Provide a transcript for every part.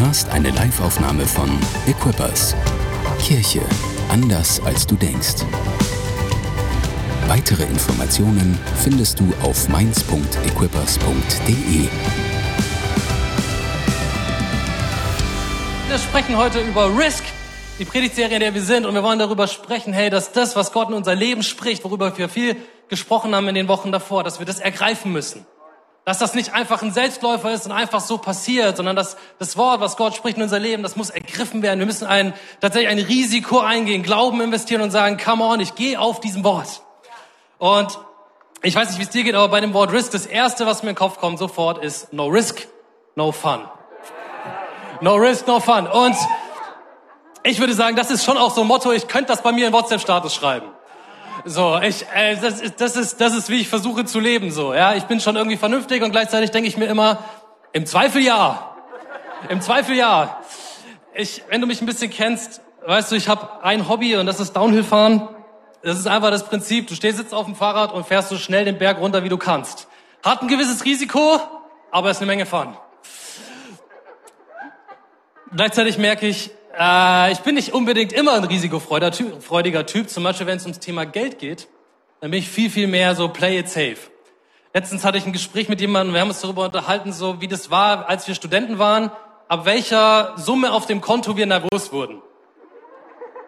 hörst eine Liveaufnahme von Equippers. Kirche anders als du denkst. Weitere Informationen findest du auf mainz.equippers.de. Wir sprechen heute über Risk, die Predigtserie, in der wir sind, und wir wollen darüber sprechen, hey, dass das, was Gott in unser Leben spricht, worüber wir viel gesprochen haben in den Wochen davor, dass wir das ergreifen müssen. Dass das nicht einfach ein Selbstläufer ist und einfach so passiert, sondern dass das Wort, was Gott spricht in unser Leben, das muss ergriffen werden. Wir müssen ein, tatsächlich ein Risiko eingehen, Glauben investieren und sagen, come on, ich gehe auf diesem Wort. Und ich weiß nicht, wie es dir geht, aber bei dem Wort Risk, das erste, was mir in den Kopf kommt sofort, ist no risk, no fun. No risk, no fun. Und ich würde sagen, das ist schon auch so ein Motto, ich könnte das bei mir in WhatsApp-Status schreiben. So, ich, äh, das, ist, das, ist, das ist, wie ich versuche zu leben. So, ja, ich bin schon irgendwie vernünftig und gleichzeitig denke ich mir immer, im Zweifel ja, im Zweifel ja. Ich, wenn du mich ein bisschen kennst, weißt du, ich habe ein Hobby und das ist Downhill-Fahren. Das ist einfach das Prinzip. Du stehst jetzt auf dem Fahrrad und fährst so schnell den Berg runter, wie du kannst. Hat ein gewisses Risiko, aber ist eine Menge Fun. Gleichzeitig merke ich, äh, ich bin nicht unbedingt immer ein risikofreudiger Typ. Zum Beispiel, wenn es ums Thema Geld geht, dann bin ich viel, viel mehr so play it safe. Letztens hatte ich ein Gespräch mit jemandem, wir haben uns darüber unterhalten, so wie das war, als wir Studenten waren, ab welcher Summe auf dem Konto wir nervös wurden.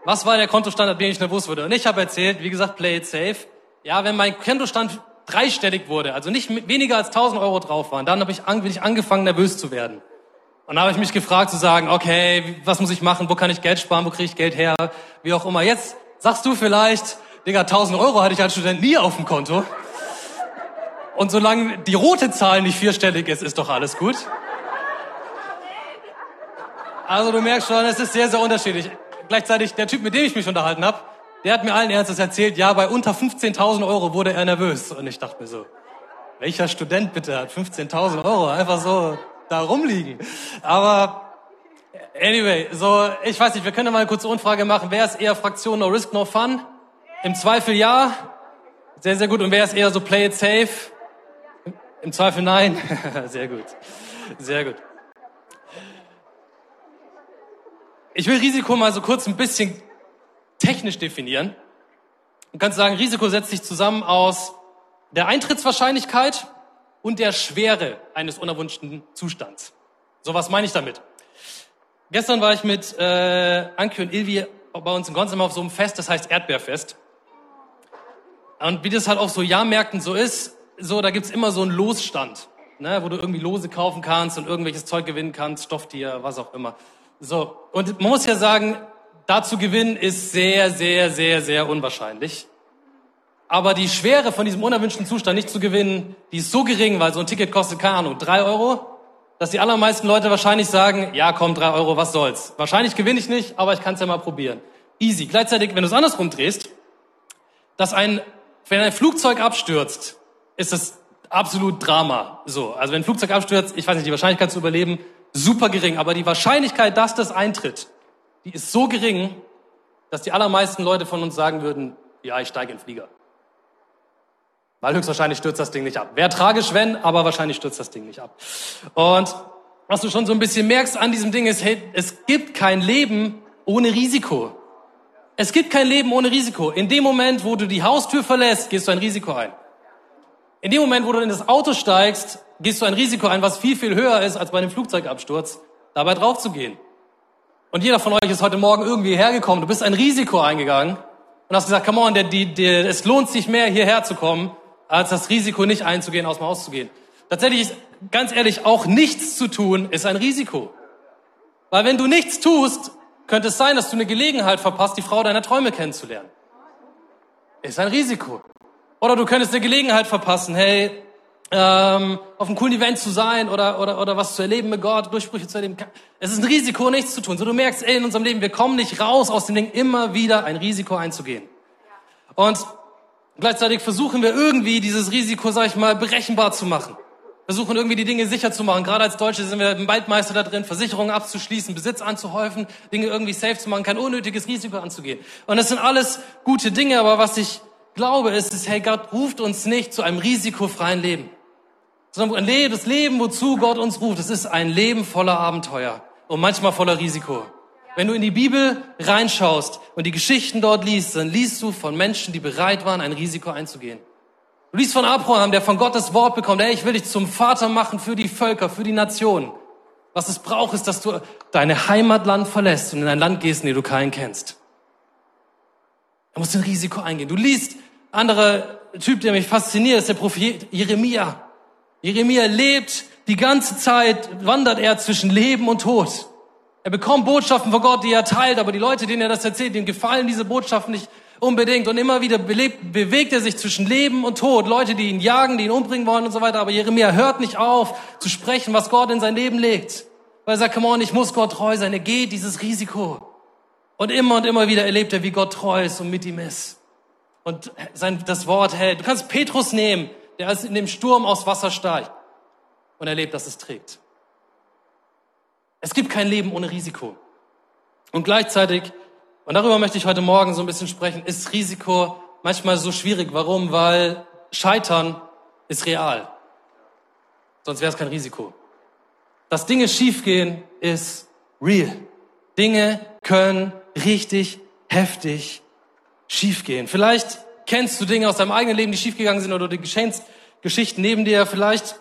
Was war der Kontostand, ab dem ich nervös wurde? Und ich habe erzählt, wie gesagt, play it safe. Ja, wenn mein Kontostand dreistellig wurde, also nicht weniger als 1000 Euro drauf waren, dann habe ich, ich angefangen, nervös zu werden. Und da habe ich mich gefragt zu sagen, okay, was muss ich machen, wo kann ich Geld sparen, wo kriege ich Geld her, wie auch immer. Jetzt sagst du vielleicht, Digga, 1000 Euro hatte ich als Student nie auf dem Konto. Und solange die rote Zahl nicht vierstellig ist, ist doch alles gut. Also du merkst schon, es ist sehr, sehr unterschiedlich. Gleichzeitig, der Typ, mit dem ich mich unterhalten habe, der hat mir allen Ernstes erzählt, ja, bei unter 15.000 Euro wurde er nervös. Und ich dachte mir so, welcher Student bitte hat 15.000 Euro? Einfach so da rumliegen. Aber anyway, so, ich weiß nicht, wir können mal eine kurze Umfrage machen. Wer ist eher Fraktion No Risk, No Fun? Im Zweifel ja. Sehr, sehr gut. Und wer ist eher so Play It Safe? Im Zweifel nein. sehr gut. Sehr gut. Ich will Risiko mal so kurz ein bisschen technisch definieren. Du kannst sagen, Risiko setzt sich zusammen aus der Eintrittswahrscheinlichkeit, und der Schwere eines unerwünschten Zustands. So, was meine ich damit? Gestern war ich mit äh, Anke und Ilvi bei uns in Gonzam auf so einem Fest, das heißt Erdbeerfest. Und wie das halt auf so Jahrmärkten so ist, so da gibt's immer so einen Losstand, ne, wo du irgendwie Lose kaufen kannst und irgendwelches Zeug gewinnen kannst, Stofftier, was auch immer. So, und man muss ja sagen, da zu gewinnen ist sehr, sehr, sehr, sehr unwahrscheinlich. Aber die Schwere von diesem unerwünschten Zustand nicht zu gewinnen, die ist so gering, weil so ein Ticket kostet, keine Ahnung, drei Euro, dass die allermeisten Leute wahrscheinlich sagen, ja komm, drei Euro, was soll's. Wahrscheinlich gewinne ich nicht, aber ich kann es ja mal probieren. Easy. Gleichzeitig, wenn du es andersrum drehst, dass ein, wenn ein Flugzeug abstürzt, ist es absolut Drama. So, also wenn ein Flugzeug abstürzt, ich weiß nicht, die Wahrscheinlichkeit zu überleben, super gering. Aber die Wahrscheinlichkeit, dass das eintritt, die ist so gering, dass die allermeisten Leute von uns sagen würden, ja, ich steige in den Flieger. Weil höchstwahrscheinlich stürzt das Ding nicht ab. Wäre tragisch, wenn, aber wahrscheinlich stürzt das Ding nicht ab. Und was du schon so ein bisschen merkst an diesem Ding ist, hey, es gibt kein Leben ohne Risiko. Es gibt kein Leben ohne Risiko. In dem Moment, wo du die Haustür verlässt, gehst du ein Risiko ein. In dem Moment, wo du in das Auto steigst, gehst du ein Risiko ein, was viel, viel höher ist, als bei einem Flugzeugabsturz, dabei drauf zu gehen. Und jeder von euch ist heute Morgen irgendwie hergekommen. Du bist ein Risiko eingegangen und hast gesagt, come on, der, die, der, es lohnt sich mehr, hierher zu kommen, als das Risiko nicht einzugehen, aus dem Haus zu gehen. Tatsächlich ist, ganz ehrlich, auch nichts zu tun ist ein Risiko. Weil wenn du nichts tust, könnte es sein, dass du eine Gelegenheit verpasst, die Frau deiner Träume kennenzulernen. Ist ein Risiko. Oder du könntest eine Gelegenheit verpassen, hey, ähm, auf einem coolen Event zu sein oder, oder, oder was zu erleben mit Gott, Durchbrüche zu erleben. Es ist ein Risiko, nichts zu tun. So du merkst, ey, in unserem Leben, wir kommen nicht raus aus dem Ding, immer wieder ein Risiko einzugehen. Und Gleichzeitig versuchen wir irgendwie dieses Risiko, sag ich mal, berechenbar zu machen. Versuchen irgendwie die Dinge sicher zu machen. Gerade als Deutsche sind wir Waldmeister da drin, Versicherungen abzuschließen, Besitz anzuhäufen, Dinge irgendwie safe zu machen, kein unnötiges Risiko anzugehen. Und das sind alles gute Dinge, aber was ich glaube ist, ist, hey, Gott ruft uns nicht zu einem risikofreien Leben. Sondern das Leben, wozu Gott uns ruft, das ist ein Leben voller Abenteuer. und manchmal voller Risiko. Wenn du in die Bibel reinschaust und die Geschichten dort liest, dann liest du von Menschen, die bereit waren, ein Risiko einzugehen. Du liest von Abraham, der von Gottes Wort bekommt, hey, ich will dich zum Vater machen für die Völker, für die Nationen. Was es braucht, ist, dass du deine Heimatland verlässt und in ein Land gehst, in dem du keinen kennst. Er muss ein Risiko eingehen. Du liest, anderer Typ, der mich fasziniert, ist der Prophet Jeremia. Jeremia lebt die ganze Zeit, wandert er zwischen Leben und Tod. Er bekommt Botschaften von Gott, die er teilt, aber die Leute, denen er das erzählt, denen gefallen diese Botschaften nicht unbedingt. Und immer wieder belebt, bewegt er sich zwischen Leben und Tod. Leute, die ihn jagen, die ihn umbringen wollen und so weiter. Aber Jeremia hört nicht auf zu sprechen, was Gott in sein Leben legt. Weil er sagt, come on, ich muss Gott treu sein. Er geht dieses Risiko. Und immer und immer wieder erlebt er, wie Gott treu ist und mit ihm ist. Und sein, das Wort hält. Du kannst Petrus nehmen, der in dem Sturm aus Wasser steigt und erlebt, dass es trägt. Es gibt kein Leben ohne Risiko. Und gleichzeitig, und darüber möchte ich heute Morgen so ein bisschen sprechen, ist Risiko manchmal so schwierig. Warum? Weil Scheitern ist real. Sonst wäre es kein Risiko. Dass Dinge schiefgehen, ist real. Dinge können richtig heftig schiefgehen. Vielleicht kennst du Dinge aus deinem eigenen Leben, die schiefgegangen sind oder die Geschichten neben dir. Vielleicht,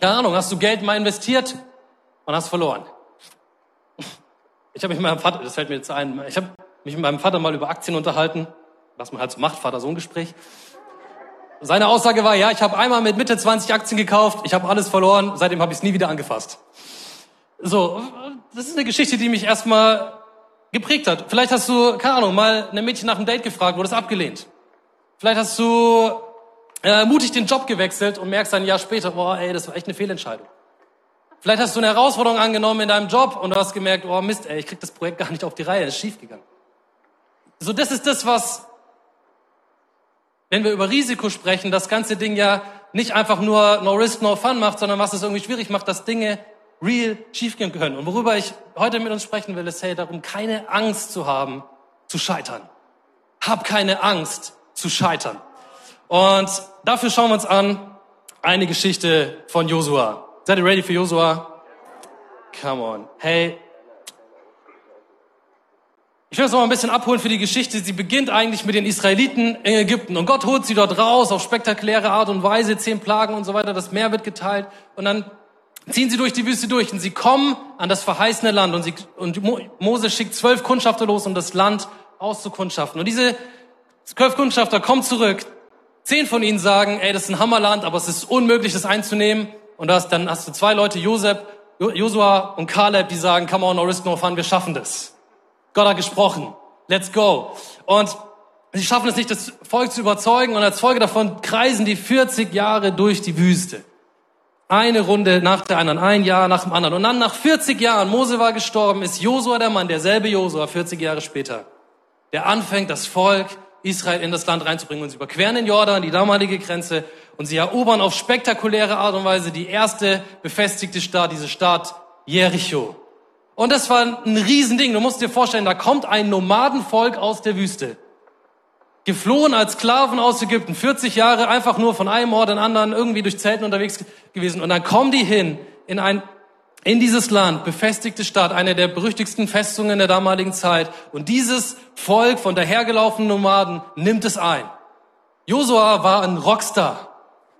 keine Ahnung, hast du Geld mal investiert und hast verloren. Ich habe mich mit meinem Vater, das fällt mir jetzt ein, ich habe mich mit meinem Vater mal über Aktien unterhalten, was man halt so macht, Vater-Sohn-Gespräch. Seine Aussage war, ja, ich habe einmal mit Mitte 20 Aktien gekauft, ich habe alles verloren, seitdem habe ich es nie wieder angefasst. So, das ist eine Geschichte, die mich erstmal geprägt hat. Vielleicht hast du, keine Ahnung, mal eine Mädchen nach einem Date gefragt, wurde es abgelehnt. Vielleicht hast du äh, mutig den Job gewechselt und merkst dann ein Jahr später, boah, ey, das war echt eine Fehlentscheidung. Vielleicht hast du eine Herausforderung angenommen in deinem Job und du hast gemerkt, oh Mist, ey, ich krieg das Projekt gar nicht auf die Reihe, ist schiefgegangen. So, das ist das, was, wenn wir über Risiko sprechen, das ganze Ding ja nicht einfach nur no risk, no fun macht, sondern was es irgendwie schwierig macht, dass Dinge real schiefgehen können. Und worüber ich heute mit uns sprechen will, ist, hey, darum, keine Angst zu haben, zu scheitern. Hab keine Angst zu scheitern. Und dafür schauen wir uns an eine Geschichte von Josua. Seid ihr ready für Josua? Come on. Hey. Ich will das noch ein bisschen abholen für die Geschichte. Sie beginnt eigentlich mit den Israeliten in Ägypten. Und Gott holt sie dort raus auf spektakuläre Art und Weise. Zehn Plagen und so weiter. Das Meer wird geteilt. Und dann ziehen sie durch die Wüste durch. Und sie kommen an das verheißene Land. Und, sie, und Mose schickt zwölf Kundschafter los, um das Land auszukundschaften. Und diese zwölf Kundschafter kommen zurück. Zehn von ihnen sagen, ey, das ist ein Hammerland, aber es ist unmöglich, das einzunehmen. Und hast, dann hast du zwei Leute, Josef, Josua und Kaleb, die sagen, come on, no risk, no fun, wir schaffen das. Gott hat gesprochen. Let's go. Und sie schaffen es nicht, das Volk zu überzeugen. Und als Folge davon kreisen die 40 Jahre durch die Wüste. Eine Runde nach der anderen, ein Jahr nach dem anderen. Und dann nach 40 Jahren, Mose war gestorben, ist Josua der Mann, derselbe Josua, 40 Jahre später, der anfängt, das Volk Israel in das Land reinzubringen. Und sie überqueren den Jordan, die damalige Grenze, und sie erobern auf spektakuläre Art und Weise die erste befestigte Stadt, diese Stadt Jericho. Und das war ein Riesending. Du musst dir vorstellen, da kommt ein Nomadenvolk aus der Wüste. Geflohen als Sklaven aus Ägypten, 40 Jahre einfach nur von einem Ort in anderen irgendwie durch Zelten unterwegs gewesen. Und dann kommen die hin in ein in dieses Land, befestigte Stadt, eine der berüchtigsten Festungen der damaligen Zeit. Und dieses Volk von dahergelaufenen Nomaden nimmt es ein. Josua war ein Rockstar.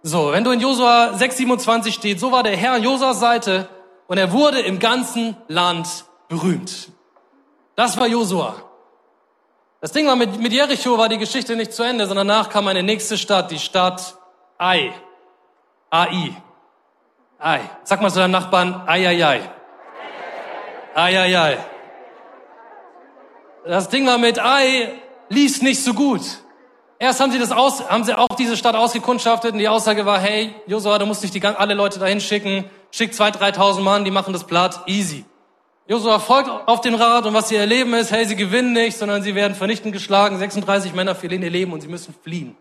So, wenn du in Josua 6,27 steht, so war der Herr an Josuas Seite und er wurde im ganzen Land berühmt. Das war Josua. Das Ding war, mit, mit Jericho war die Geschichte nicht zu Ende, sondern danach kam eine nächste Stadt, die Stadt Ai. Ai. Ai. Sag mal zu deinem Nachbarn, ai, ai, ai. Ai, ai, ai. Das Ding war mit Ai, lief nicht so gut. Erst haben sie das aus, haben sie auch diese Stadt ausgekundschaftet und die Aussage war, hey, Josua, du musst nicht die, alle Leute dahin schicken, schick zwei, dreitausend Mann, die machen das platt, easy. Josua folgt auf den Rat und was sie erleben ist, hey, sie gewinnen nicht, sondern sie werden vernichtend geschlagen, 36 Männer verlieren ihr Leben und sie müssen fliehen.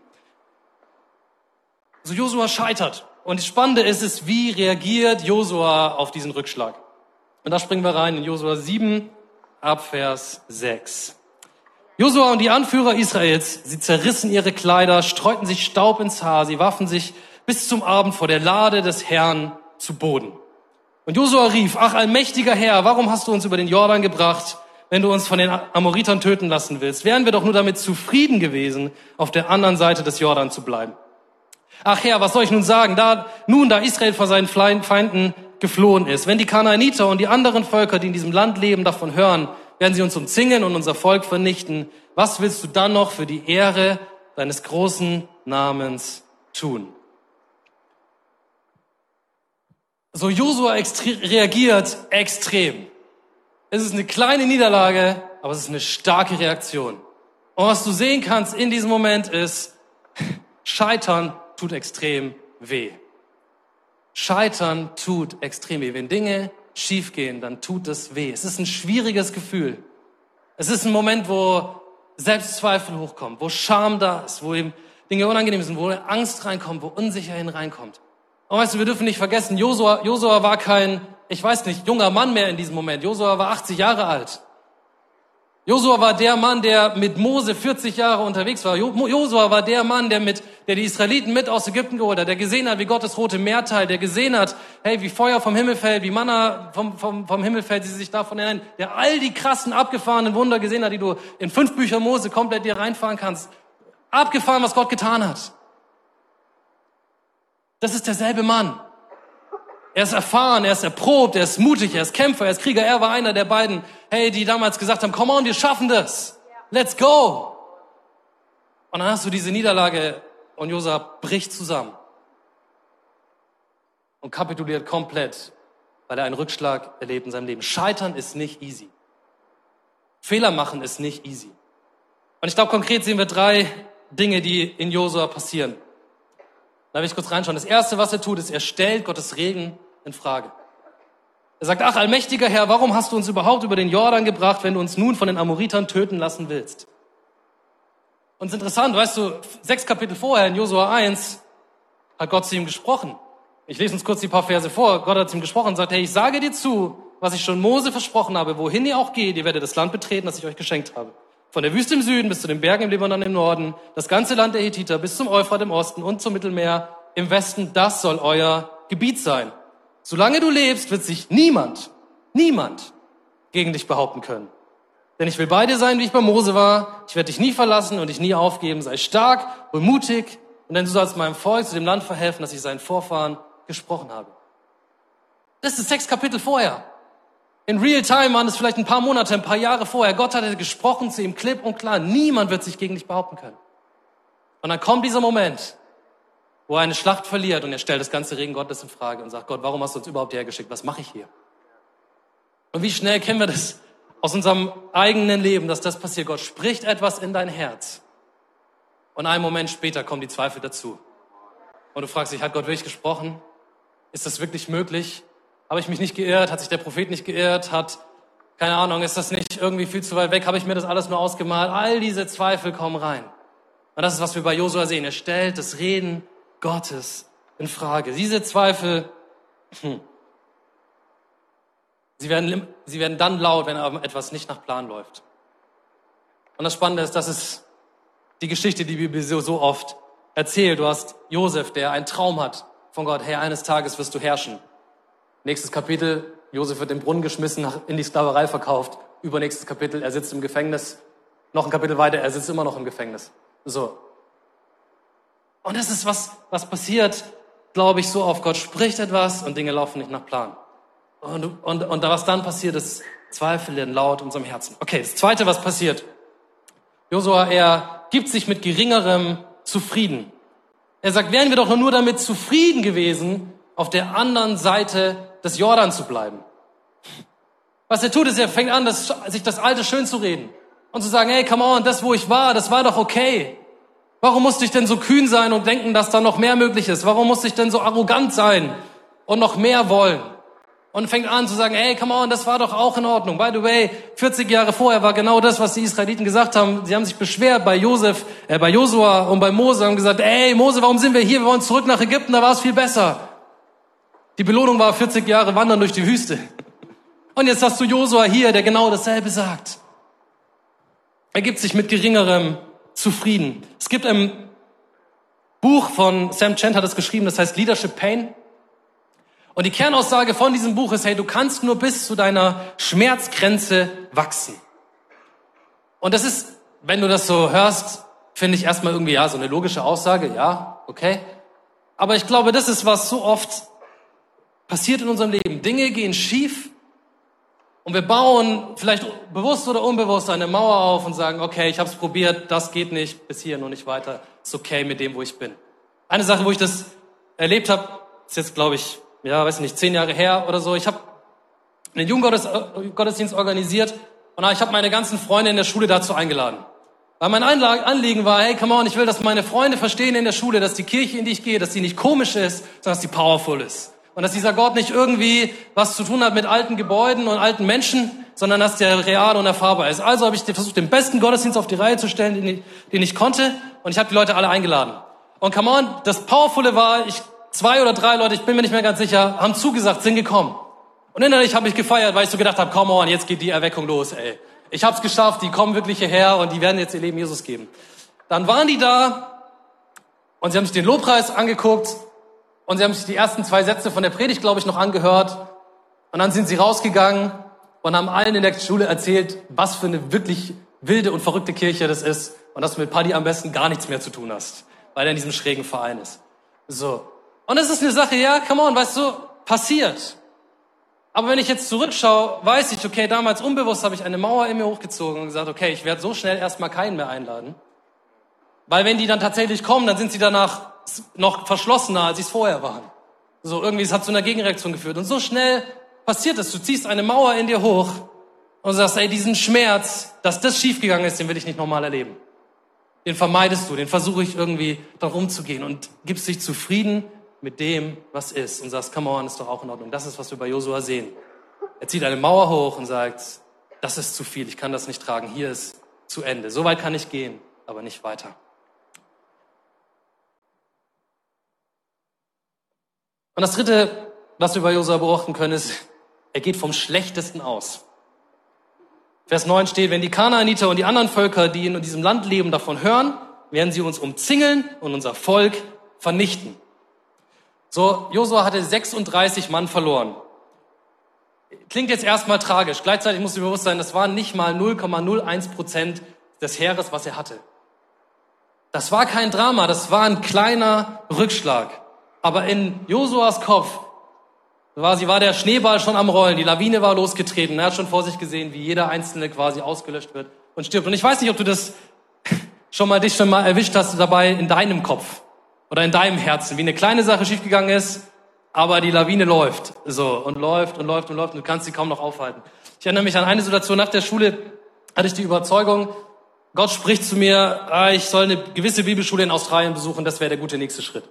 So also Josua scheitert. Und das Spannende ist es, wie reagiert Josua auf diesen Rückschlag? Und da springen wir rein in Josua 7 Abvers 6. Josua und die Anführer Israels, sie zerrissen ihre Kleider, streuten sich Staub ins Haar, sie warfen sich bis zum Abend vor der Lade des Herrn zu Boden. Und Josua rief, ach allmächtiger Herr, warum hast du uns über den Jordan gebracht, wenn du uns von den Amoritern töten lassen willst? Wären wir doch nur damit zufrieden gewesen, auf der anderen Seite des Jordan zu bleiben. Ach Herr, was soll ich nun sagen? Da, nun, da Israel vor seinen Feinden geflohen ist, wenn die Kanaaniter und die anderen Völker, die in diesem Land leben, davon hören, werden sie uns umzingeln und unser Volk vernichten. Was willst du dann noch für die Ehre deines großen Namens tun? So Josua reagiert extrem. Es ist eine kleine Niederlage, aber es ist eine starke Reaktion. Und was du sehen kannst in diesem Moment ist, Scheitern tut extrem weh. Scheitern tut extrem weh. Wenn Dinge schiefgehen, dann tut es weh. Es ist ein schwieriges Gefühl. Es ist ein Moment, wo Selbstzweifel hochkommen, wo Scham da ist, wo ihm Dinge unangenehm sind, wo Angst reinkommt, wo Unsicherheit reinkommt. Und weißt du, wir dürfen nicht vergessen, Josua, Josua war kein, ich weiß nicht, junger Mann mehr in diesem Moment. Josua war 80 Jahre alt. Josua war der Mann, der mit Mose 40 Jahre unterwegs war. Josua war der Mann, der mit, der die Israeliten mit aus Ägypten geholt hat, der gesehen hat, wie Gott das rote Meer teilt, der gesehen hat, hey, wie Feuer vom Himmel fällt, wie Manna vom, vom, vom Himmel fällt, sie sich davon erinnern, der all die krassen, abgefahrenen Wunder gesehen hat, die du in fünf Bücher Mose komplett dir reinfahren kannst. Abgefahren, was Gott getan hat. Das ist derselbe Mann. Er ist erfahren, er ist erprobt, er ist mutig, er ist Kämpfer, er ist Krieger. Er war einer der beiden, hey, die damals gesagt haben, come on, wir schaffen das. Let's go. Und dann hast du diese Niederlage und Josa bricht zusammen und kapituliert komplett, weil er einen Rückschlag erlebt in seinem Leben. Scheitern ist nicht easy. Fehler machen ist nicht easy. Und ich glaube, konkret sehen wir drei Dinge, die in Josua passieren. Da will ich kurz reinschauen. Das erste, was er tut, ist, er stellt Gottes Reden in Frage. Er sagt, ach, allmächtiger Herr, warum hast du uns überhaupt über den Jordan gebracht, wenn du uns nun von den Amoritern töten lassen willst? Und es ist interessant, weißt du, sechs Kapitel vorher in Josua 1 hat Gott zu ihm gesprochen. Ich lese uns kurz die paar Verse vor. Gott hat zu ihm gesprochen und sagt, hey, ich sage dir zu, was ich schon Mose versprochen habe, wohin ihr auch geht, ihr werdet das Land betreten, das ich euch geschenkt habe. Von der Wüste im Süden bis zu den Bergen im Libanon im Norden, das ganze Land der Hethiter bis zum Euphrat im Osten und zum Mittelmeer im Westen, das soll euer Gebiet sein. Solange du lebst, wird sich niemand, niemand gegen dich behaupten können. Denn ich will bei dir sein, wie ich bei Mose war. Ich werde dich nie verlassen und dich nie aufgeben. Sei stark und mutig, und denn du sollst meinem Volk zu dem Land verhelfen, das ich seinen Vorfahren gesprochen habe. Das ist sechs Kapitel vorher. In real time waren es vielleicht ein paar Monate, ein paar Jahre vorher. Gott hatte gesprochen zu ihm klipp und klar. Niemand wird sich gegen dich behaupten können. Und dann kommt dieser Moment, wo er eine Schlacht verliert und er stellt das ganze Regen Gottes in Frage und sagt, Gott, warum hast du uns überhaupt hergeschickt? Was mache ich hier? Und wie schnell kennen wir das aus unserem eigenen Leben, dass das passiert? Gott spricht etwas in dein Herz. Und einen Moment später kommen die Zweifel dazu. Und du fragst dich, hat Gott wirklich gesprochen? Ist das wirklich möglich? Habe ich mich nicht geirrt? Hat sich der Prophet nicht geirrt? Hat, keine Ahnung, ist das nicht irgendwie viel zu weit weg? Habe ich mir das alles nur ausgemalt? All diese Zweifel kommen rein. Und das ist, was wir bei Josua sehen. Er stellt das Reden Gottes in Frage. Diese Zweifel, hm, sie, werden, sie werden dann laut, wenn etwas nicht nach Plan läuft. Und das Spannende ist, das ist die Geschichte, die Bibel so, oft erzählt. Du hast Josef, der einen Traum hat von Gott. Hey, eines Tages wirst du herrschen. Nächstes Kapitel, Josef wird im Brunnen geschmissen, in die Sklaverei verkauft. Übernächstes Kapitel, er sitzt im Gefängnis. Noch ein Kapitel weiter, er sitzt immer noch im Gefängnis. So. Und das ist was, was passiert, glaube ich, so oft. Gott spricht etwas und Dinge laufen nicht nach Plan. Und, und, und was dann passiert, ist Zweifel werden laut unserem Herzen. Okay, das zweite, was passiert. Josua, er gibt sich mit geringerem zufrieden. Er sagt, wären wir doch nur damit zufrieden gewesen, auf der anderen Seite des Jordan zu bleiben. Was er tut, ist, er fängt an, das, sich das Alte schön zu reden und zu sagen, hey, come on, das, wo ich war, das war doch okay. Warum musste ich denn so kühn sein und denken, dass da noch mehr möglich ist? Warum musste ich denn so arrogant sein und noch mehr wollen? Und fängt an zu sagen, hey, come on, das war doch auch in Ordnung. By the way, 40 Jahre vorher war genau das, was die Israeliten gesagt haben. Sie haben sich beschwert bei Josef, äh, bei Josua und bei Mose haben gesagt, hey, Mose, warum sind wir hier? Wir wollen zurück nach Ägypten, da war es viel besser. Die Belohnung war 40 Jahre Wandern durch die Wüste. Und jetzt hast du Josua hier, der genau dasselbe sagt. Er gibt sich mit geringerem zufrieden. Es gibt ein Buch von Sam Chant hat es geschrieben, das heißt Leadership Pain. Und die Kernaussage von diesem Buch ist, hey, du kannst nur bis zu deiner Schmerzgrenze wachsen. Und das ist, wenn du das so hörst, finde ich erstmal irgendwie, ja, so eine logische Aussage, ja, okay. Aber ich glaube, das ist, was so oft passiert in unserem Leben. Dinge gehen schief und wir bauen vielleicht bewusst oder unbewusst eine Mauer auf und sagen, okay, ich habe es probiert, das geht nicht, bis hier und nicht weiter. Ist okay mit dem, wo ich bin. Eine Sache, wo ich das erlebt habe, ist jetzt, glaube ich, ja, weiß nicht, zehn Jahre her oder so. Ich habe einen Jugendgottesdienst organisiert und ich habe meine ganzen Freunde in der Schule dazu eingeladen. Weil mein Anliegen war, hey, come on, ich will, dass meine Freunde verstehen in der Schule, dass die Kirche, in die ich gehe, dass die nicht komisch ist, sondern dass die powerful ist. Und dass dieser Gott nicht irgendwie was zu tun hat mit alten Gebäuden und alten Menschen, sondern dass der real und erfahrbar ist. Also habe ich versucht, den besten Gottesdienst auf die Reihe zu stellen, den ich, den ich konnte. Und ich habe die Leute alle eingeladen. Und come on, das Powerfulle war, ich, zwei oder drei Leute, ich bin mir nicht mehr ganz sicher, haben zugesagt, sind gekommen. Und innerlich habe ich gefeiert, weil ich so gedacht habe, come on, jetzt geht die Erweckung los, ey. Ich habe es geschafft, die kommen wirklich hierher und die werden jetzt ihr Leben Jesus geben. Dann waren die da und sie haben sich den Lobpreis angeguckt und sie haben sich die ersten zwei Sätze von der Predigt, glaube ich, noch angehört. Und dann sind sie rausgegangen und haben allen in der Schule erzählt, was für eine wirklich wilde und verrückte Kirche das ist und dass du mit Paddy am besten gar nichts mehr zu tun hast, weil er in diesem schrägen Verein ist. So. Und es ist eine Sache, ja, come on, weißt du, passiert. Aber wenn ich jetzt zurückschaue, weiß ich, okay, damals unbewusst habe ich eine Mauer in mir hochgezogen und gesagt, okay, ich werde so schnell erstmal keinen mehr einladen. Weil wenn die dann tatsächlich kommen, dann sind sie danach noch verschlossener, als sie es vorher waren. So, irgendwie, es hat zu einer Gegenreaktion geführt. Und so schnell passiert es. Du ziehst eine Mauer in dir hoch und sagst, ey, diesen Schmerz, dass das schiefgegangen ist, den will ich nicht nochmal erleben. Den vermeidest du, den versuche ich irgendwie darum umzugehen und gibst dich zufrieden mit dem, was ist und sagst, come on, ist doch auch in Ordnung. Das ist, was wir bei Josua sehen. Er zieht eine Mauer hoch und sagt, das ist zu viel, ich kann das nicht tragen, hier ist zu Ende. So weit kann ich gehen, aber nicht weiter. Und das dritte, was wir bei Josua beobachten können, ist, er geht vom Schlechtesten aus. Vers 9 steht, wenn die Kanaaniter und die anderen Völker, die in diesem Land leben, davon hören, werden sie uns umzingeln und unser Volk vernichten. So, Josua hatte 36 Mann verloren. Klingt jetzt erstmal tragisch. Gleichzeitig muss dir bewusst sein, das waren nicht mal 0,01 Prozent des Heeres, was er hatte. Das war kein Drama, das war ein kleiner Rückschlag. Aber in Josuas Kopf war, sie war der Schneeball schon am Rollen, die Lawine war losgetreten. Er hat schon vor sich gesehen, wie jeder Einzelne quasi ausgelöscht wird und stirbt. Und ich weiß nicht, ob du das schon mal dich schon mal erwischt hast dabei in deinem Kopf oder in deinem Herzen, wie eine kleine Sache schiefgegangen ist, aber die Lawine läuft so und läuft und läuft und läuft und du kannst sie kaum noch aufhalten. Ich erinnere mich an eine Situation nach der Schule, hatte ich die Überzeugung, Gott spricht zu mir, ah, ich soll eine gewisse Bibelschule in Australien besuchen, das wäre der gute nächste Schritt.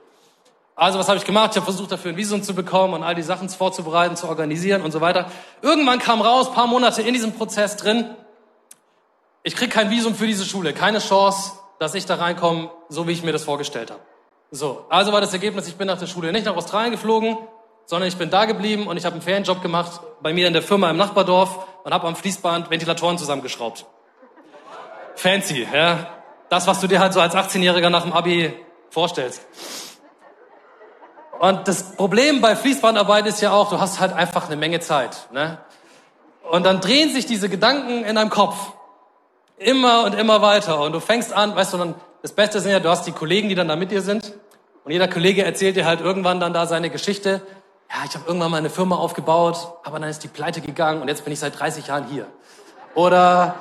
Also was habe ich gemacht? Ich habe versucht, dafür ein Visum zu bekommen und all die Sachen vorzubereiten, zu organisieren und so weiter. Irgendwann kam raus, paar Monate in diesem Prozess drin, ich krieg kein Visum für diese Schule, keine Chance, dass ich da reinkomme, so wie ich mir das vorgestellt habe. So, also war das Ergebnis, ich bin nach der Schule nicht nach Australien geflogen, sondern ich bin da geblieben und ich habe einen Ferienjob gemacht bei mir in der Firma im Nachbardorf und habe am Fließband Ventilatoren zusammengeschraubt. Fancy, ja. Das, was du dir halt so als 18-Jähriger nach dem Abi vorstellst. Und das Problem bei Fließbandarbeit ist ja auch, du hast halt einfach eine Menge Zeit. Ne? Und dann drehen sich diese Gedanken in deinem Kopf immer und immer weiter. Und du fängst an, weißt du, dann, das Beste ist ja, du hast die Kollegen, die dann da mit dir sind. Und jeder Kollege erzählt dir halt irgendwann dann da seine Geschichte. Ja, ich habe irgendwann mal eine Firma aufgebaut, aber dann ist die pleite gegangen und jetzt bin ich seit 30 Jahren hier. Oder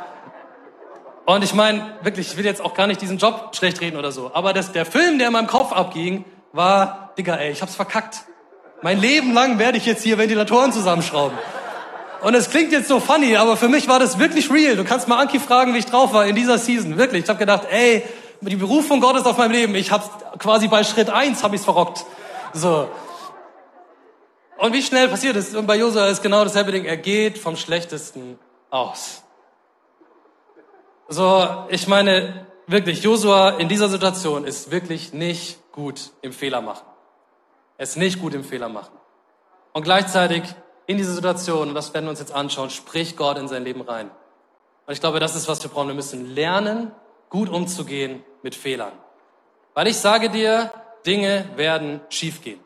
und ich meine, wirklich, ich will jetzt auch gar nicht diesen Job schlecht reden oder so, aber das, der Film, der in meinem Kopf abging, war, Digga, ey, ich hab's verkackt. Mein Leben lang werde ich jetzt hier Ventilatoren zusammenschrauben. Und es klingt jetzt so funny, aber für mich war das wirklich real. Du kannst mal Anki fragen, wie ich drauf war in dieser Season. Wirklich. Ich habe gedacht, ey, die Berufung Gottes auf meinem Leben. Ich hab's quasi bei Schritt eins habe ich's verrockt. So. Und wie schnell passiert es? Und bei Josua ist genau dasselbe Ding. Er geht vom Schlechtesten aus. So, ich meine, wirklich, Josua in dieser Situation ist wirklich nicht gut im Fehler machen. Ist nicht gut im Fehler machen. Und gleichzeitig in diese Situation, und das werden wir uns jetzt anschauen, spricht Gott in sein Leben rein. Und ich glaube, das ist, was wir brauchen. Wir müssen lernen, gut umzugehen mit Fehlern. Weil ich sage dir, Dinge werden schiefgehen.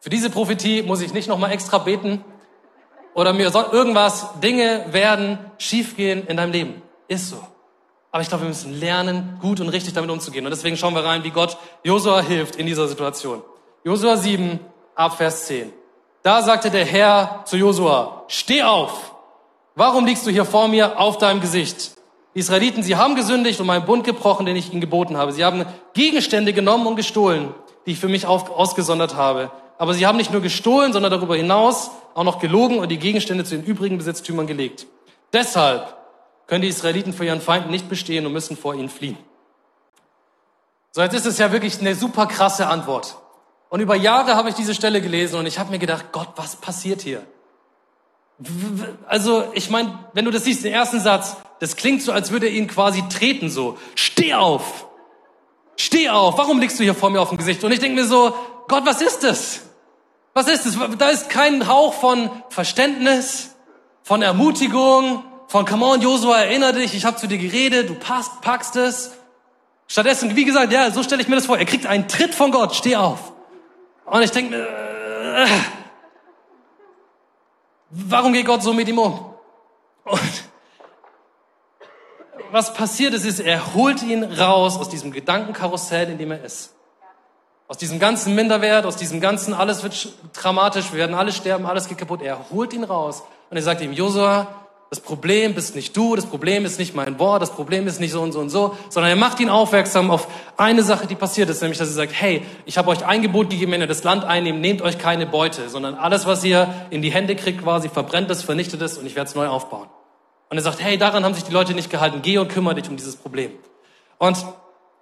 Für diese Prophetie muss ich nicht nochmal extra beten oder mir irgendwas, Dinge werden schiefgehen in deinem Leben. Ist so. Aber ich glaube, wir müssen lernen, gut und richtig damit umzugehen. Und deswegen schauen wir rein, wie Gott Josua hilft in dieser Situation. Josua 7, ab Vers 10. Da sagte der Herr zu Josua, steh auf. Warum liegst du hier vor mir auf deinem Gesicht? Die Israeliten, sie haben gesündigt und meinen Bund gebrochen, den ich ihnen geboten habe. Sie haben Gegenstände genommen und gestohlen, die ich für mich ausgesondert habe. Aber sie haben nicht nur gestohlen, sondern darüber hinaus auch noch gelogen und die Gegenstände zu den übrigen Besitztümern gelegt. Deshalb können die Israeliten vor ihren Feinden nicht bestehen und müssen vor ihnen fliehen. So, jetzt ist es ja wirklich eine super krasse Antwort. Und über Jahre habe ich diese Stelle gelesen und ich habe mir gedacht, Gott, was passiert hier? Also, ich meine, wenn du das siehst, den ersten Satz, das klingt so, als würde er ihn quasi treten, so. Steh auf! Steh auf! Warum liegst du hier vor mir auf dem Gesicht? Und ich denke mir so, Gott, was ist das? Was ist das? Da ist kein Hauch von Verständnis, von Ermutigung, von Come on, Josua, erinnere dich, ich habe zu dir geredet, du passt, packst es. Stattdessen, wie gesagt, ja, so stelle ich mir das vor. Er kriegt einen Tritt von Gott, steh auf. Und ich denke mir, äh, Warum geht Gott so mit ihm um? Und was passiert ist, ist, er holt ihn raus aus diesem Gedankenkarussell, in dem er ist. Aus diesem ganzen Minderwert, aus diesem ganzen, alles wird dramatisch, wir werden alle sterben, alles geht kaputt. Er holt ihn raus und er sagt ihm, Josua, das Problem bist nicht du, das Problem ist nicht mein Wort, das Problem ist nicht so und so und so, sondern er macht ihn aufmerksam auf eine Sache, die passiert ist, nämlich dass er sagt, hey, ich habe euch ein Gebot gegeben, wenn ihr das Land einnehmt, nehmt euch keine Beute, sondern alles, was ihr in die Hände kriegt, quasi verbrennt es, vernichtet es und ich werde es neu aufbauen. Und er sagt, hey, daran haben sich die Leute nicht gehalten, geh und kümmere dich um dieses Problem. Und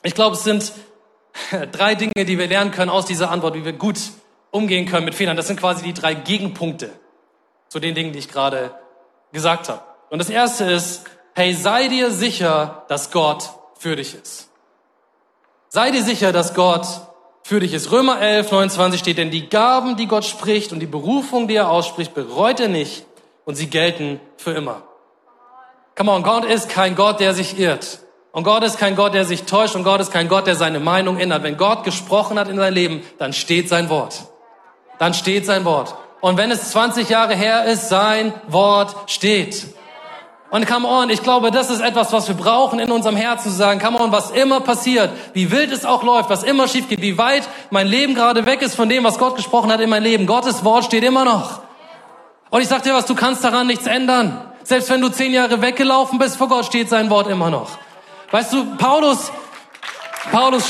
ich glaube, es sind drei Dinge, die wir lernen können aus dieser Antwort, wie wir gut umgehen können mit Fehlern. Das sind quasi die drei Gegenpunkte zu den Dingen, die ich gerade gesagt habe. Und das erste ist, hey, sei dir sicher, dass Gott für dich ist. Sei dir sicher, dass Gott für dich ist. Römer 11, 29 steht, denn die Gaben, die Gott spricht und die Berufung, die er ausspricht, bereut er nicht und sie gelten für immer. Come on, Gott ist kein Gott, der sich irrt. Und Gott ist kein Gott, der sich täuscht und Gott ist kein Gott, der seine Meinung ändert. Wenn Gott gesprochen hat in sein Leben, dann steht sein Wort. Dann steht sein Wort. Und wenn es 20 Jahre her ist, sein Wort steht. Und come on, ich glaube, das ist etwas, was wir brauchen in unserem Herzen zu sagen, come on, was immer passiert, wie wild es auch läuft, was immer schief geht, wie weit mein Leben gerade weg ist von dem, was Gott gesprochen hat in mein Leben. Gottes Wort steht immer noch. Und ich sag dir was, du kannst daran nichts ändern. Selbst wenn du zehn Jahre weggelaufen bist, vor Gott steht sein Wort immer noch. Weißt du, Paulus, Paulus,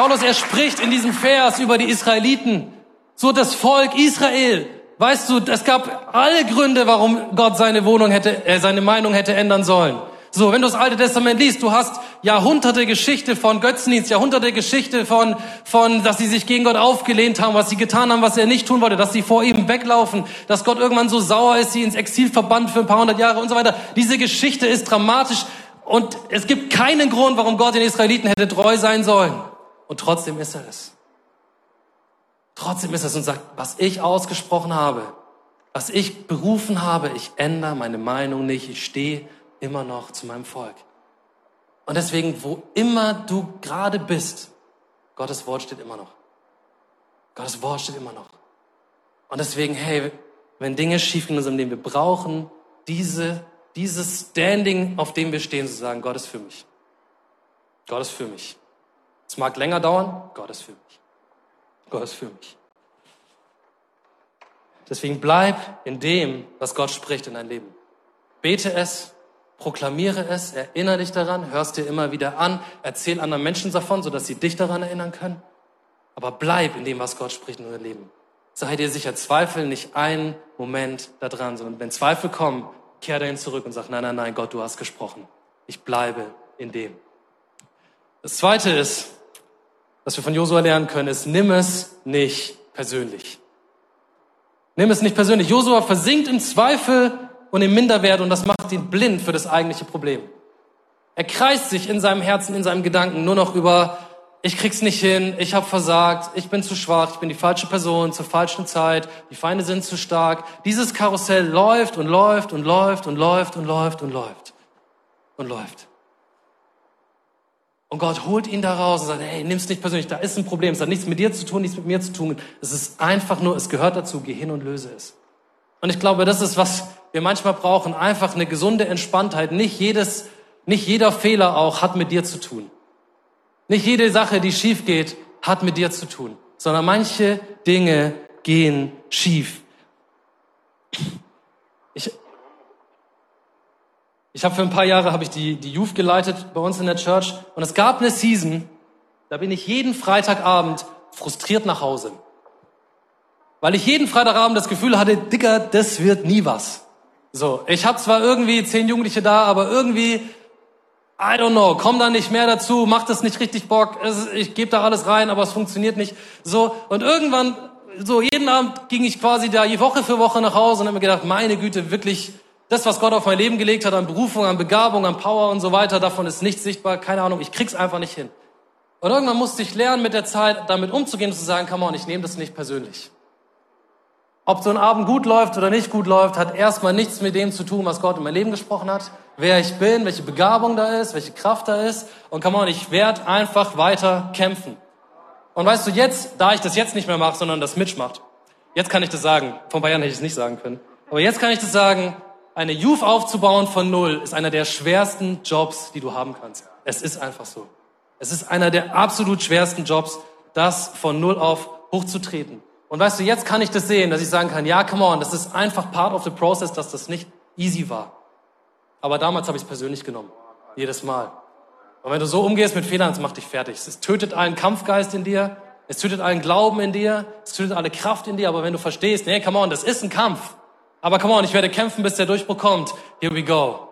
Paulus, er spricht in diesem Vers über die Israeliten, so das Volk Israel. Weißt du, es gab alle Gründe, warum Gott seine Wohnung hätte, äh, seine Meinung hätte ändern sollen. So, wenn du das Alte Testament liest, du hast Jahrhunderte Geschichte von Götzendienst, Jahrhunderte Geschichte von, von, dass sie sich gegen Gott aufgelehnt haben, was sie getan haben, was er nicht tun wollte, dass sie vor ihm weglaufen, dass Gott irgendwann so sauer ist, sie ins Exil verbannt für ein paar hundert Jahre und so weiter. Diese Geschichte ist dramatisch und es gibt keinen Grund, warum Gott den Israeliten hätte treu sein sollen. Und trotzdem ist er es. Trotzdem ist es und sagt, was ich ausgesprochen habe, was ich berufen habe, ich ändere meine Meinung nicht, ich stehe immer noch zu meinem Volk. Und deswegen, wo immer du gerade bist, Gottes Wort steht immer noch. Gottes Wort steht immer noch. Und deswegen, hey, wenn Dinge schief gehen in unserem Leben, wir brauchen diese, dieses Standing, auf dem wir stehen, zu sagen, Gott ist für mich. Gott ist für mich. Es mag länger dauern, Gott ist für mich. Gott ist für mich. Deswegen bleib in dem, was Gott spricht in dein Leben. Bete es, proklamiere es, erinnere dich daran, hörst dir immer wieder an, erzähl anderen Menschen davon, sodass sie dich daran erinnern können. Aber bleib in dem, was Gott spricht in deinem Leben. Sei dir sicher, zweifel nicht einen Moment daran, sondern wenn Zweifel kommen, kehr dahin zurück und sag, nein, nein, nein, Gott, du hast gesprochen. Ich bleibe in dem. Das zweite ist, was wir von Josua lernen können, ist, nimm es nicht persönlich. Nimm es nicht persönlich. Josua versinkt im Zweifel und im Minderwert und das macht ihn blind für das eigentliche Problem. Er kreist sich in seinem Herzen, in seinem Gedanken nur noch über, ich krieg's nicht hin, ich habe versagt, ich bin zu schwach, ich bin die falsche Person zur falschen Zeit, die Feinde sind zu stark. Dieses Karussell läuft und läuft und läuft und läuft und läuft und läuft und läuft. Und Gott holt ihn da raus und sagt, hey, nimm's nicht persönlich, da ist ein Problem, es hat nichts mit dir zu tun, nichts mit mir zu tun. Es ist einfach nur, es gehört dazu, geh hin und löse es. Und ich glaube, das ist, was wir manchmal brauchen, einfach eine gesunde Entspanntheit. Nicht jedes, nicht jeder Fehler auch hat mit dir zu tun. Nicht jede Sache, die schief geht, hat mit dir zu tun, sondern manche Dinge gehen schief. Ich, ich habe für ein paar Jahre habe ich die, die Youth geleitet bei uns in der Church und es gab eine Season, da bin ich jeden Freitagabend frustriert nach Hause. Weil ich jeden Freitagabend das Gefühl hatte, Dicker, das wird nie was. So, ich habe zwar irgendwie zehn Jugendliche da, aber irgendwie, I don't know, komm da nicht mehr dazu, macht das nicht richtig Bock, es, ich gebe da alles rein, aber es funktioniert nicht. So, und irgendwann, so jeden Abend ging ich quasi da Woche für Woche nach Hause und habe mir gedacht, meine Güte, wirklich, das, was Gott auf mein Leben gelegt hat, an Berufung, an Begabung, an Power und so weiter, davon ist nichts sichtbar. Keine Ahnung, ich krieg's einfach nicht hin. Und irgendwann musste ich lernen, mit der Zeit damit umzugehen und zu sagen, come on, ich nehme das nicht persönlich. Ob so ein Abend gut läuft oder nicht gut läuft, hat erstmal nichts mit dem zu tun, was Gott in mein Leben gesprochen hat, wer ich bin, welche Begabung da ist, welche Kraft da ist. Und come on, ich werde einfach weiter kämpfen. Und weißt du, jetzt, da ich das jetzt nicht mehr mache, sondern das Mitch macht, jetzt kann ich das sagen. Von Bayern hätte ich es nicht sagen können. Aber jetzt kann ich das sagen, eine Youth aufzubauen von Null ist einer der schwersten Jobs, die du haben kannst. Es ist einfach so. Es ist einer der absolut schwersten Jobs, das von Null auf hochzutreten. Und weißt du, jetzt kann ich das sehen, dass ich sagen kann, ja, come on, das ist einfach part of the process, dass das nicht easy war. Aber damals habe ich es persönlich genommen. Jedes Mal. Und wenn du so umgehst mit Fehlern, es macht dich fertig. Es tötet allen Kampfgeist in dir. Es tötet allen Glauben in dir. Es tötet alle Kraft in dir. Aber wenn du verstehst, nee, come on, das ist ein Kampf. Aber come on, ich werde kämpfen, bis der Durchbruch kommt. Here we go.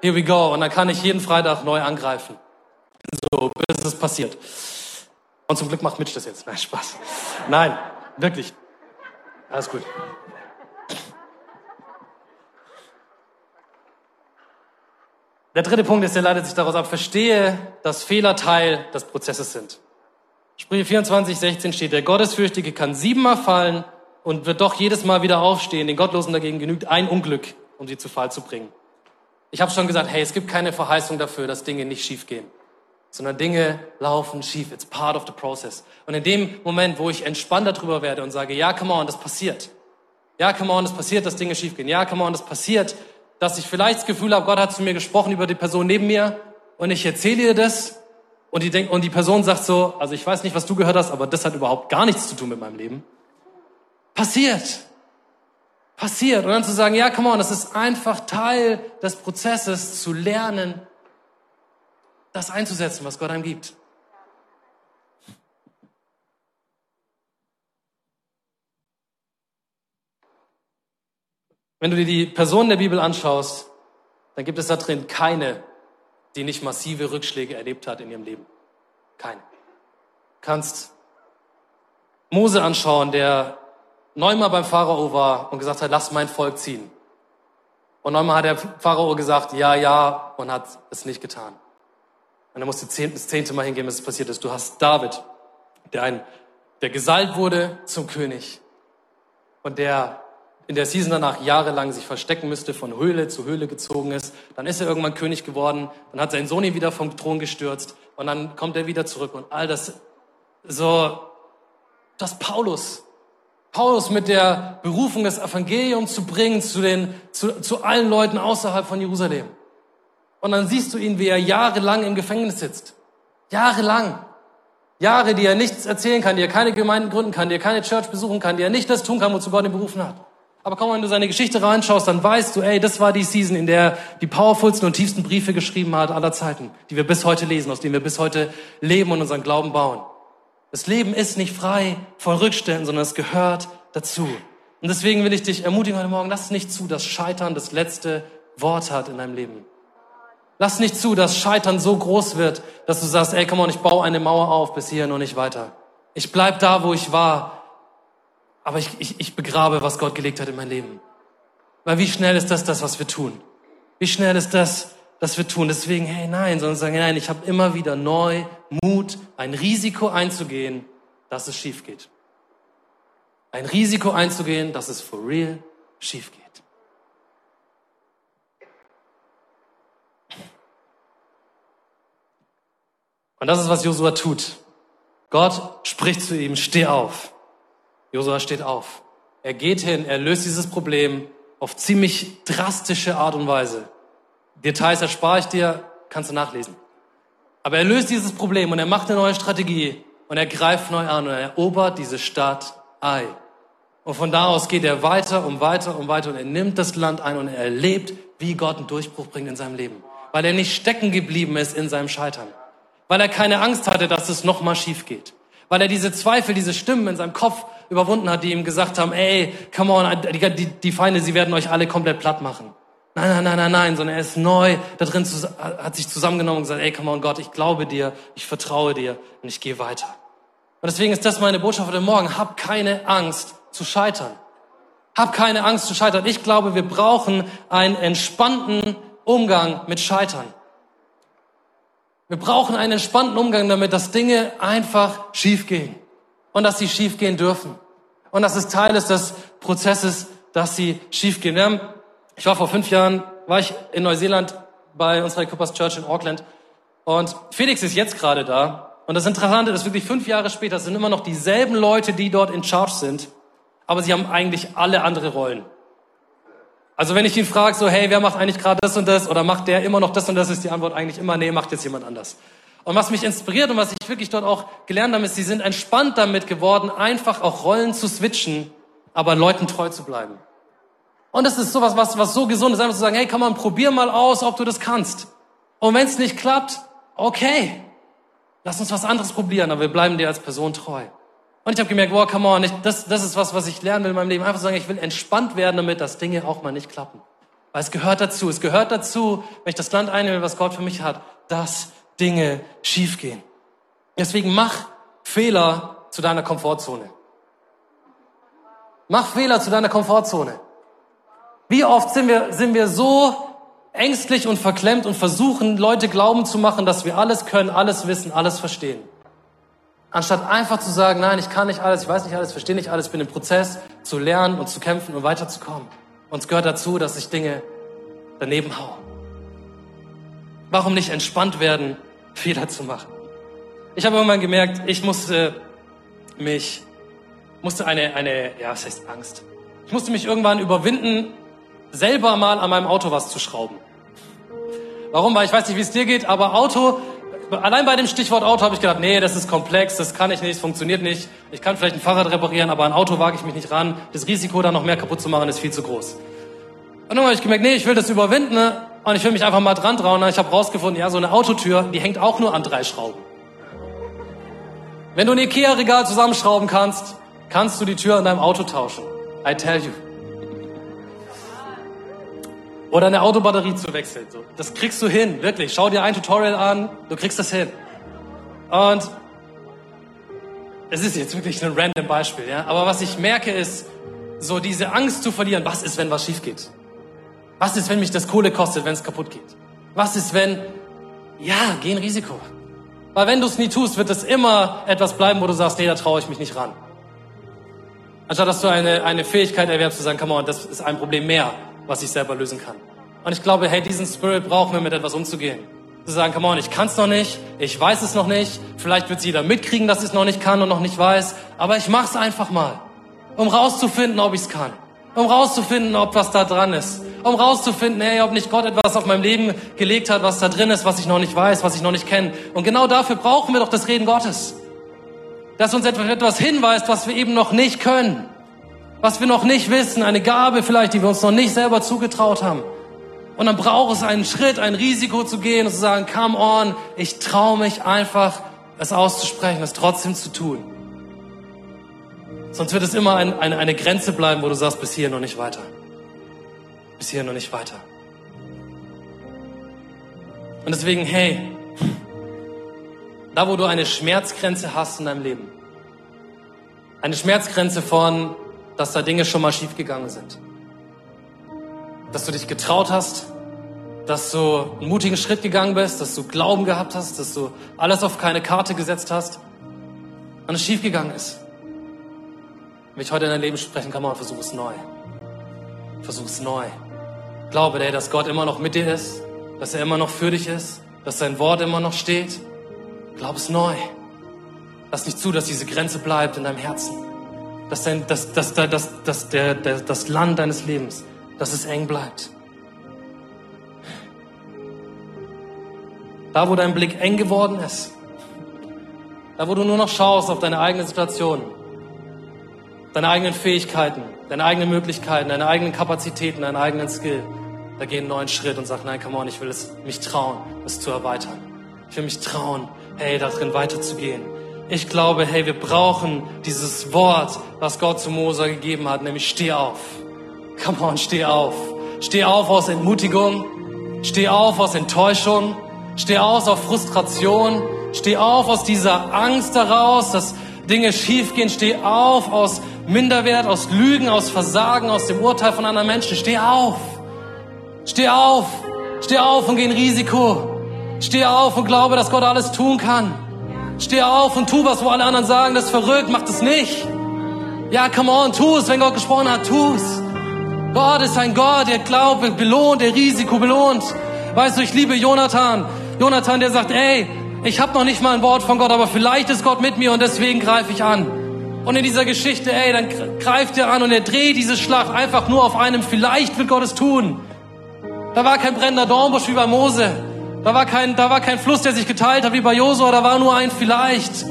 Here we go. Und dann kann ich jeden Freitag neu angreifen. So, bis es passiert. Und zum Glück macht Mitch das jetzt. Nein, Spaß. Nein, wirklich. Alles gut. Der dritte Punkt ist, der leitet sich daraus ab. Verstehe, dass Fehler Teil des Prozesses sind. Sprüche 24, 16 steht, der Gottesfürchtige kann siebenmal fallen und wird doch jedes Mal wieder aufstehen. Den Gottlosen dagegen genügt ein Unglück, um sie zu Fall zu bringen. Ich habe schon gesagt, hey, es gibt keine Verheißung dafür, dass Dinge nicht schief gehen, sondern Dinge laufen schief. It's part of the process. Und in dem Moment, wo ich entspannt darüber werde und sage, ja, come on, das passiert. Ja, come on, das passiert, dass Dinge schief gehen. Ja, come on, das passiert, dass ich vielleicht das Gefühl habe, Gott hat zu mir gesprochen über die Person neben mir und ich erzähle ihr das und die, und die Person sagt so, also ich weiß nicht, was du gehört hast, aber das hat überhaupt gar nichts zu tun mit meinem Leben. Passiert. Passiert. Und dann zu sagen, ja, come on, das ist einfach Teil des Prozesses, zu lernen, das einzusetzen, was Gott einem gibt. Wenn du dir die Personen der Bibel anschaust, dann gibt es da drin keine, die nicht massive Rückschläge erlebt hat in ihrem Leben. Keine. Du kannst Mose anschauen, der neunmal beim Pharao war und gesagt hat, lass mein Volk ziehen. Und neunmal hat der Pharao gesagt, ja, ja, und hat es nicht getan. Und er musste das zehnte Mal hingehen, bis es passiert ist. Du hast David, der ein, der gesalbt wurde zum König und der in der Season danach jahrelang sich verstecken müsste, von Höhle zu Höhle gezogen ist. Dann ist er irgendwann König geworden, dann hat sein Sohn ihn wieder vom Thron gestürzt und dann kommt er wieder zurück und all das so, das Paulus, Paulus mit der Berufung, das Evangelium zu bringen zu, den, zu, zu allen Leuten außerhalb von Jerusalem. Und dann siehst du ihn, wie er jahrelang im Gefängnis sitzt. Jahrelang. Jahre, die er nichts erzählen kann, die er keine Gemeinden gründen kann, die er keine Church besuchen kann, die er nicht das tun kann, wozu Gott ihn berufen hat. Aber komm, wenn du seine Geschichte reinschaust, dann weißt du, ey, das war die Season, in der die powerfulsten und tiefsten Briefe geschrieben hat aller Zeiten, die wir bis heute lesen, aus denen wir bis heute leben und unseren Glauben bauen. Das Leben ist nicht frei von Rückständen, sondern es gehört dazu. Und deswegen will ich dich ermutigen heute Morgen, lass nicht zu, dass Scheitern das letzte Wort hat in deinem Leben. Lass nicht zu, dass Scheitern so groß wird, dass du sagst, ey, komm on, ich baue eine Mauer auf bis hierhin und nicht weiter. Ich bleib da, wo ich war, aber ich, ich, ich begrabe, was Gott gelegt hat in mein Leben. Weil wie schnell ist das das, was wir tun? Wie schnell ist das, das wir tun? Deswegen, hey, nein, sondern sagen, nein, ich habe immer wieder neu Mut, ein Risiko einzugehen, dass es schief geht. Ein Risiko einzugehen, dass es for real schief geht. Und das ist, was Josua tut. Gott spricht zu ihm, steh auf. Josua steht auf. Er geht hin, er löst dieses Problem auf ziemlich drastische Art und Weise. Details erspare ich dir, kannst du nachlesen. Aber er löst dieses Problem und er macht eine neue Strategie und er greift neu an und er erobert diese Stadt Ai. Und von da aus geht er weiter und weiter und weiter und er nimmt das Land ein und er erlebt, wie Gott einen Durchbruch bringt in seinem Leben. Weil er nicht stecken geblieben ist in seinem Scheitern weil er keine Angst hatte, dass es nochmal schief geht. Weil er diese Zweifel, diese Stimmen in seinem Kopf überwunden hat, die ihm gesagt haben, ey, come on, die, die, Feinde, sie werden euch alle komplett platt machen. Nein, nein, nein, nein, nein, sondern er ist neu da drin, hat sich zusammengenommen und gesagt, ey, come on, Gott, ich glaube dir, ich vertraue dir und ich gehe weiter. Und deswegen ist das meine Botschaft heute Morgen. Hab keine Angst zu scheitern. Hab keine Angst zu scheitern. Ich glaube, wir brauchen einen entspannten Umgang mit Scheitern. Wir brauchen einen entspannten Umgang damit, dass Dinge einfach schiefgehen und dass sie schiefgehen dürfen und dass es Teil ist des Prozesses, dass sie schiefgehen. Wir haben, ich war vor fünf Jahren, war ich in Neuseeland bei unserer Coopers Church in Auckland und Felix ist jetzt gerade da und das Interessante ist wirklich fünf Jahre später sind immer noch dieselben Leute, die dort in Charge sind, aber sie haben eigentlich alle andere Rollen. Also wenn ich ihn frage, so, hey, wer macht eigentlich gerade das und das oder macht der immer noch das und das, ist die Antwort eigentlich immer, nee, macht jetzt jemand anders. Und was mich inspiriert und was ich wirklich dort auch gelernt habe, ist, sie sind entspannt damit geworden, einfach auch Rollen zu switchen, aber Leuten treu zu bleiben. Und das ist sowas, was, was so gesund ist, einfach zu sagen, hey, komm mal, probier mal aus, ob du das kannst. Und wenn es nicht klappt, okay, lass uns was anderes probieren, aber wir bleiben dir als Person treu. Und ich habe gemerkt, wow, come on, ich, das, das ist was, was ich lernen will in meinem Leben. Einfach sagen, ich will entspannt werden damit, dass Dinge auch mal nicht klappen. Weil es gehört dazu. Es gehört dazu, wenn ich das Land einnehme, was Gott für mich hat, dass Dinge schiefgehen. Deswegen mach Fehler zu deiner Komfortzone. Mach Fehler zu deiner Komfortzone. Wie oft sind wir, sind wir so ängstlich und verklemmt und versuchen, Leute glauben zu machen, dass wir alles können, alles wissen, alles verstehen. Anstatt einfach zu sagen, nein, ich kann nicht alles, ich weiß nicht alles, verstehe nicht alles, bin im Prozess zu lernen und zu kämpfen und weiterzukommen. Und es gehört dazu, dass ich Dinge daneben haue. Warum nicht entspannt werden, Fehler zu machen? Ich habe irgendwann gemerkt, ich musste mich, musste eine, eine, ja, was heißt Angst? Ich musste mich irgendwann überwinden, selber mal an meinem Auto was zu schrauben. Warum? Weil ich weiß nicht, wie es dir geht, aber Auto allein bei dem Stichwort Auto habe ich gedacht, nee, das ist komplex, das kann ich nicht, das funktioniert nicht. Ich kann vielleicht ein Fahrrad reparieren, aber ein Auto wage ich mich nicht ran. Das Risiko, da noch mehr kaputt zu machen, ist viel zu groß. Und dann habe ich gemerkt, nee, ich will das überwinden ne? und ich will mich einfach mal dran trauen. Ne? Ich habe rausgefunden, ja, so eine Autotür, die hängt auch nur an drei Schrauben. Wenn du ein Ikea-Regal zusammenschrauben kannst, kannst du die Tür an deinem Auto tauschen. I tell you. Oder eine Autobatterie zu wechseln. So. Das kriegst du hin, wirklich. Schau dir ein Tutorial an, du kriegst das hin. Und es ist jetzt wirklich ein random Beispiel, ja. Aber was ich merke ist, so diese Angst zu verlieren. Was ist, wenn was schief geht? Was ist, wenn mich das Kohle kostet, wenn es kaputt geht? Was ist, wenn, ja, geh ein Risiko. Weil wenn du es nie tust, wird es immer etwas bleiben, wo du sagst, nee, da traue ich mich nicht ran. Anstatt dass du eine, eine Fähigkeit erwerbst, zu sagen, come on, das ist ein Problem mehr was ich selber lösen kann. Und ich glaube, hey, diesen Spirit brauchen wir, mit etwas umzugehen. Zu sagen, come on, ich kann es noch nicht, ich weiß es noch nicht, vielleicht wird jeder mitkriegen, dass ich es noch nicht kann und noch nicht weiß, aber ich mach's einfach mal, um rauszufinden, ob ich es kann, um rauszufinden, ob was da dran ist, um rauszufinden, hey, ob nicht Gott etwas auf meinem Leben gelegt hat, was da drin ist, was ich noch nicht weiß, was ich noch nicht kenne. Und genau dafür brauchen wir doch das Reden Gottes. Dass uns etwas hinweist, was wir eben noch nicht können was wir noch nicht wissen, eine Gabe vielleicht, die wir uns noch nicht selber zugetraut haben. Und dann braucht es einen Schritt, ein Risiko zu gehen und zu sagen, come on, ich traue mich einfach, es auszusprechen, es trotzdem zu tun. Sonst wird es immer ein, eine, eine Grenze bleiben, wo du sagst, bis hier noch nicht weiter. Bis hier noch nicht weiter. Und deswegen, hey, da wo du eine Schmerzgrenze hast in deinem Leben, eine Schmerzgrenze von, dass da Dinge schon mal schiefgegangen sind. Dass du dich getraut hast, dass du einen mutigen Schritt gegangen bist, dass du Glauben gehabt hast, dass du alles auf keine Karte gesetzt hast und es schiefgegangen ist. Wenn ich heute in dein Leben sprechen kann, man versuch es neu. Versuch es neu. Glaube, ey, dass Gott immer noch mit dir ist, dass er immer noch für dich ist, dass sein Wort immer noch steht Glaub es neu. Lass nicht zu, dass diese Grenze bleibt in deinem Herzen. Dass, dein, dass, dass, dass, dass, der, der, das Land deines Lebens, dass es eng bleibt. Da, wo dein Blick eng geworden ist, da, wo du nur noch schaust auf deine eigene Situation, deine eigenen Fähigkeiten, deine eigenen Möglichkeiten, deine eigenen Kapazitäten, deinen eigenen Skill, da geh einen neuen Schritt und sag, nein, come on, ich will es, mich trauen, es zu erweitern. Ich will mich trauen, hey, darin weiterzugehen. Ich glaube, hey, wir brauchen dieses Wort, was Gott zu Mose gegeben hat, nämlich steh auf. Come on, steh auf. Steh auf aus Entmutigung. Steh auf aus Enttäuschung. Steh auf aus Frustration. Steh auf aus dieser Angst daraus, dass Dinge schiefgehen. Steh auf aus Minderwert, aus Lügen, aus Versagen, aus dem Urteil von anderen Menschen. Steh auf. Steh auf. Steh auf und geh ein Risiko. Steh auf und glaube, dass Gott alles tun kann. Steh auf und tu was, wo alle anderen sagen, das ist verrückt, mach das nicht. Ja, come on, tu es, wenn Gott gesprochen hat, tu es. Gott ist ein Gott, der Glaube belohnt, der Risiko belohnt. Weißt du, ich liebe Jonathan. Jonathan, der sagt, ey, ich habe noch nicht mal ein Wort von Gott, aber vielleicht ist Gott mit mir und deswegen greife ich an. Und in dieser Geschichte, ey, dann greift er an und er dreht diese Schlacht einfach nur auf einem, vielleicht wird Gott es tun. Da war kein brennender Dornbusch wie bei Mose. Da war kein, da war kein Fluss, der sich geteilt hat wie bei Josua, da war nur ein vielleicht.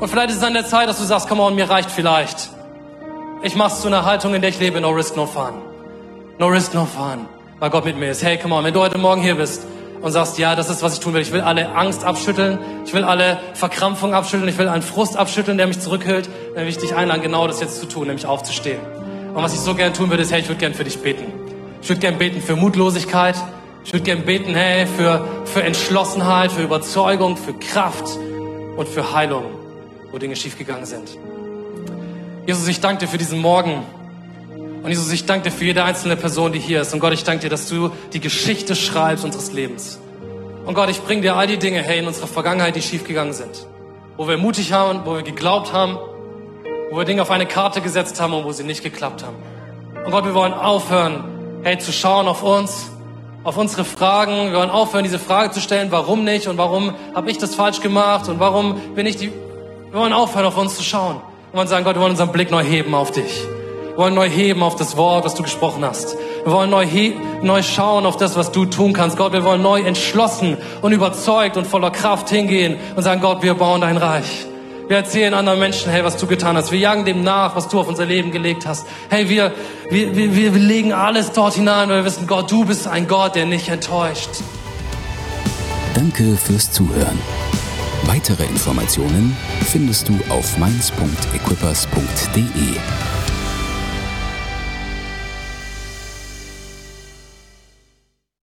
Und vielleicht ist es an der Zeit, dass du sagst, come on, mir reicht vielleicht. Ich mach's zu einer Haltung, in der ich lebe, no risk, no fun. No risk, no fun. Weil Gott mit mir ist. Hey, come on, wenn du heute Morgen hier bist und sagst, ja, das ist, was ich tun will. Ich will alle Angst abschütteln. Ich will alle Verkrampfung abschütteln. Ich will einen Frust abschütteln, der mich zurückhält. Dann will ich dich einladen, genau das jetzt zu tun, nämlich aufzustehen. Und was ich so gern tun würde, ist, hey, ich würde gern für dich beten. Ich würde gern beten für Mutlosigkeit. Ich würde gern beten, hey, für, für Entschlossenheit, für Überzeugung, für Kraft und für Heilung, wo Dinge schiefgegangen sind. Jesus, ich danke dir für diesen Morgen. Und Jesus, ich danke dir für jede einzelne Person, die hier ist. Und Gott, ich danke dir, dass du die Geschichte schreibst unseres Lebens. Und Gott, ich bringe dir all die Dinge, hey, in unserer Vergangenheit, die schiefgegangen sind. Wo wir mutig haben, wo wir geglaubt haben, wo wir Dinge auf eine Karte gesetzt haben und wo sie nicht geklappt haben. Und Gott, wir wollen aufhören, hey, zu schauen auf uns auf unsere Fragen. Wir wollen aufhören, diese Frage zu stellen, warum nicht und warum habe ich das falsch gemacht und warum bin ich die... Wir wollen aufhören, auf uns zu schauen. Wir wollen sagen, Gott, wir wollen unseren Blick neu heben auf dich. Wir wollen neu heben auf das Wort, was du gesprochen hast. Wir wollen neu, neu schauen auf das, was du tun kannst. Gott, wir wollen neu entschlossen und überzeugt und voller Kraft hingehen und sagen, Gott, wir bauen dein Reich. Wir erzählen anderen Menschen, hey, was du getan hast. Wir jagen dem nach, was du auf unser Leben gelegt hast. Hey, wir, wir, wir, wir legen alles dort hinein, weil wir wissen, Gott, du bist ein Gott, der nicht enttäuscht. Danke fürs Zuhören. Weitere Informationen findest du auf mainz.equippers.de.